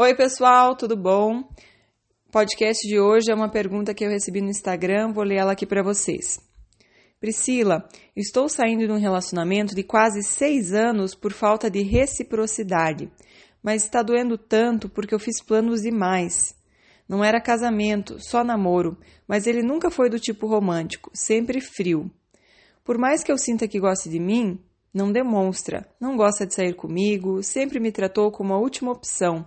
Oi, pessoal, tudo bom? Podcast de hoje é uma pergunta que eu recebi no Instagram, vou ler ela aqui para vocês. Priscila, estou saindo de um relacionamento de quase seis anos por falta de reciprocidade, mas está doendo tanto porque eu fiz planos demais. Não era casamento, só namoro, mas ele nunca foi do tipo romântico, sempre frio. Por mais que eu sinta que goste de mim, não demonstra, não gosta de sair comigo, sempre me tratou como a última opção.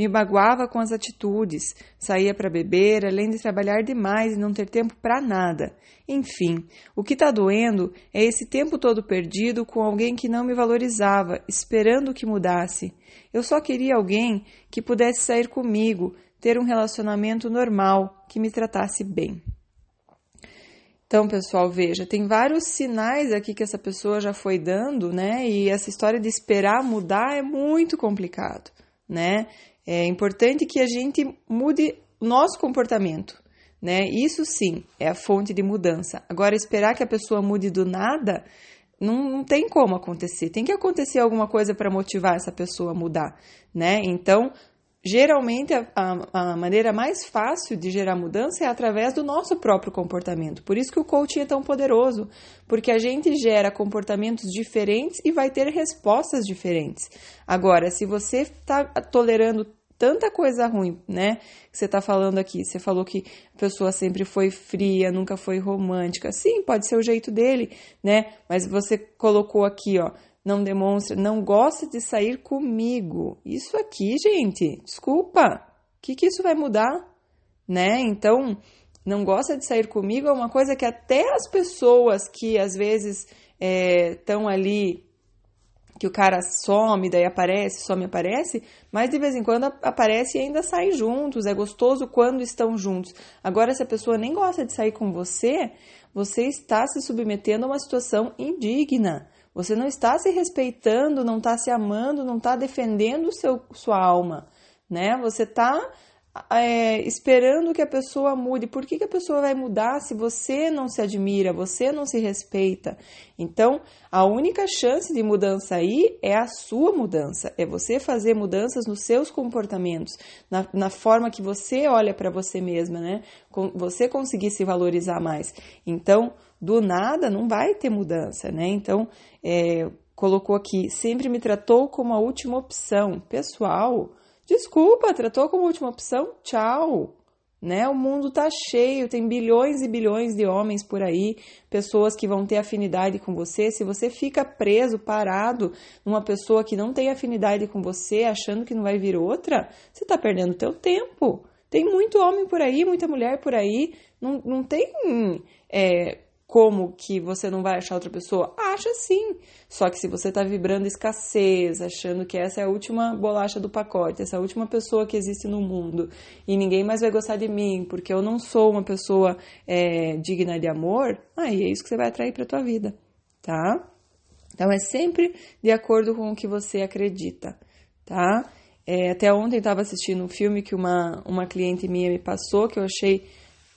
Me baguava com as atitudes, saía para beber, além de trabalhar demais e não ter tempo para nada. Enfim, o que está doendo é esse tempo todo perdido com alguém que não me valorizava, esperando que mudasse. Eu só queria alguém que pudesse sair comigo, ter um relacionamento normal, que me tratasse bem. Então, pessoal, veja, tem vários sinais aqui que essa pessoa já foi dando, né? E essa história de esperar mudar é muito complicado, né? É importante que a gente mude nosso comportamento, né? Isso sim é a fonte de mudança. Agora, esperar que a pessoa mude do nada não, não tem como acontecer. Tem que acontecer alguma coisa para motivar essa pessoa a mudar, né? Então, geralmente a, a, a, maneira mais fácil de gerar mudança é através do nosso próprio comportamento. Por isso que o coaching é tão poderoso, porque a gente gera comportamentos diferentes e vai ter respostas diferentes. Agora, se você está tolerando tanta coisa ruim, né? Que você está falando aqui. Você falou que a pessoa sempre foi fria, nunca foi romântica. Sim, pode ser o jeito dele, né? Mas você colocou aqui, ó não demonstra, não gosta de sair comigo. Isso aqui, gente, desculpa. O que, que isso vai mudar? Né? Então, não gosta de sair comigo é uma coisa que até as pessoas que às vezes estão é, ali, que o cara some, daí aparece, some, aparece, mas de vez em quando aparece e ainda sai juntos. É gostoso quando estão juntos. Agora, se a pessoa nem gosta de sair com você, você está se submetendo a uma situação indigna. Você não está se respeitando, não está se amando, não está defendendo seu, sua alma, né? Você está é, esperando que a pessoa mude. Por que, que a pessoa vai mudar se você não se admira, você não se respeita? Então, a única chance de mudança aí é a sua mudança, é você fazer mudanças nos seus comportamentos, na, na forma que você olha para você mesma, né? Com, você conseguir se valorizar mais. Então, do nada não vai ter mudança, né? Então, é, colocou aqui, sempre me tratou como a última opção. Pessoal, desculpa, tratou como última opção? Tchau. Né? O mundo tá cheio, tem bilhões e bilhões de homens por aí, pessoas que vão ter afinidade com você. Se você fica preso, parado numa pessoa que não tem afinidade com você, achando que não vai vir outra, você tá perdendo teu tempo. Tem muito homem por aí, muita mulher por aí, não, não tem é, como que você não vai achar outra pessoa? Acha sim. Só que se você está vibrando escassez, achando que essa é a última bolacha do pacote, essa é a última pessoa que existe no mundo e ninguém mais vai gostar de mim porque eu não sou uma pessoa é, digna de amor, aí é isso que você vai atrair para tua vida, tá? Então é sempre de acordo com o que você acredita, tá? É, até ontem estava assistindo um filme que uma, uma cliente minha me passou que eu achei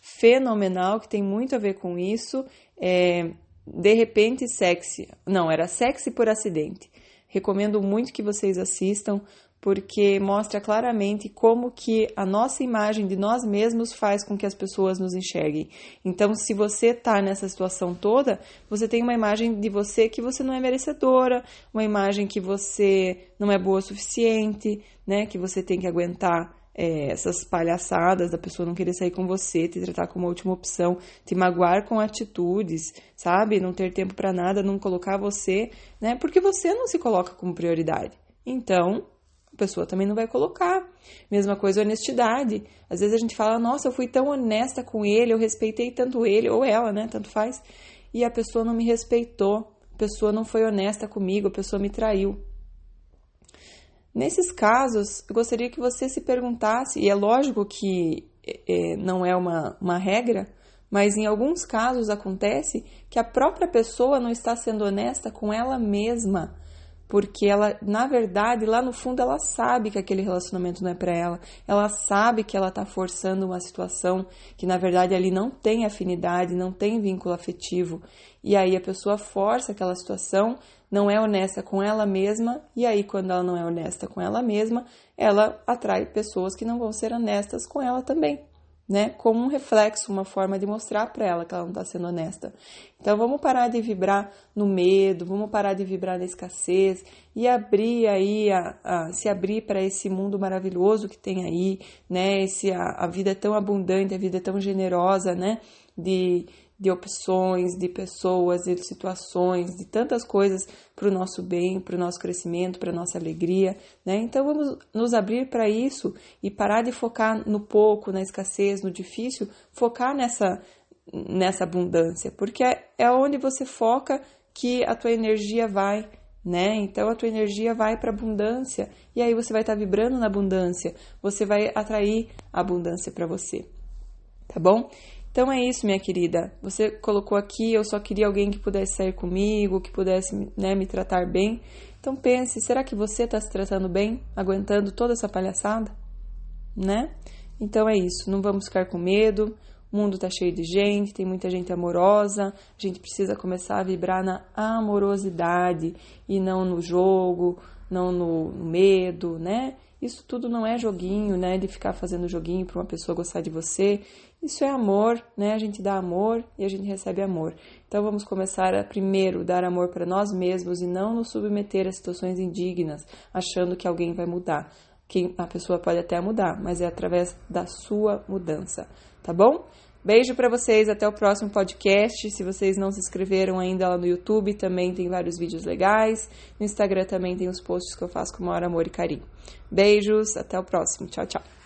fenomenal, que tem muito a ver com isso. É, de repente, sexy. Não, era sexy por acidente. Recomendo muito que vocês assistam, porque mostra claramente como que a nossa imagem de nós mesmos faz com que as pessoas nos enxerguem. Então, se você está nessa situação toda, você tem uma imagem de você que você não é merecedora, uma imagem que você não é boa o suficiente, né? Que você tem que aguentar é, essas palhaçadas da pessoa não querer sair com você, te tratar como última opção, te magoar com atitudes, sabe? Não ter tempo para nada, não colocar você, né? Porque você não se coloca como prioridade. Então, a pessoa também não vai colocar. Mesma coisa, honestidade. Às vezes a gente fala, nossa, eu fui tão honesta com ele, eu respeitei tanto ele, ou ela, né? Tanto faz. E a pessoa não me respeitou, a pessoa não foi honesta comigo, a pessoa me traiu. Nesses casos, eu gostaria que você se perguntasse, e é lógico que é, não é uma, uma regra, mas em alguns casos acontece que a própria pessoa não está sendo honesta com ela mesma, porque ela, na verdade, lá no fundo, ela sabe que aquele relacionamento não é para ela, ela sabe que ela está forçando uma situação que, na verdade, ali não tem afinidade, não tem vínculo afetivo, e aí a pessoa força aquela situação não é honesta com ela mesma, e aí, quando ela não é honesta com ela mesma, ela atrai pessoas que não vão ser honestas com ela também né? Como um reflexo, uma forma de mostrar para ela que ela não está sendo honesta. Então vamos parar de vibrar no medo, vamos parar de vibrar na escassez e abrir aí, a, a se abrir para esse mundo maravilhoso que tem aí, né? Esse, a, a vida é tão abundante, a vida é tão generosa, né? De, de opções, de pessoas, de situações, de tantas coisas para o nosso bem, para o nosso crescimento, para a nossa alegria, né? Então vamos nos abrir para isso e parar de focar no pouco, na escassez, no difícil, focar nessa nessa abundância, porque é, é onde você foca que a tua energia vai, né? Então a tua energia vai para abundância e aí você vai estar tá vibrando na abundância, você vai atrair a abundância para você. Tá bom? Então é isso, minha querida. Você colocou aqui, eu só queria alguém que pudesse sair comigo, que pudesse né, me tratar bem. Então pense, será que você está se tratando bem, aguentando toda essa palhaçada? Né? Então é isso, não vamos ficar com medo. O mundo está cheio de gente, tem muita gente amorosa. A gente precisa começar a vibrar na amorosidade e não no jogo, não no medo, né? Isso tudo não é joguinho, né? De ficar fazendo joguinho para uma pessoa gostar de você. Isso é amor, né? A gente dá amor e a gente recebe amor. Então vamos começar a primeiro dar amor para nós mesmos e não nos submeter a situações indignas, achando que alguém vai mudar. Que a pessoa pode até mudar, mas é através da sua mudança, tá bom? Beijo para vocês, até o próximo podcast. Se vocês não se inscreveram ainda lá no YouTube, também tem vários vídeos legais. No Instagram também tem os posts que eu faço com maior amor e carinho. Beijos, até o próximo. Tchau, tchau.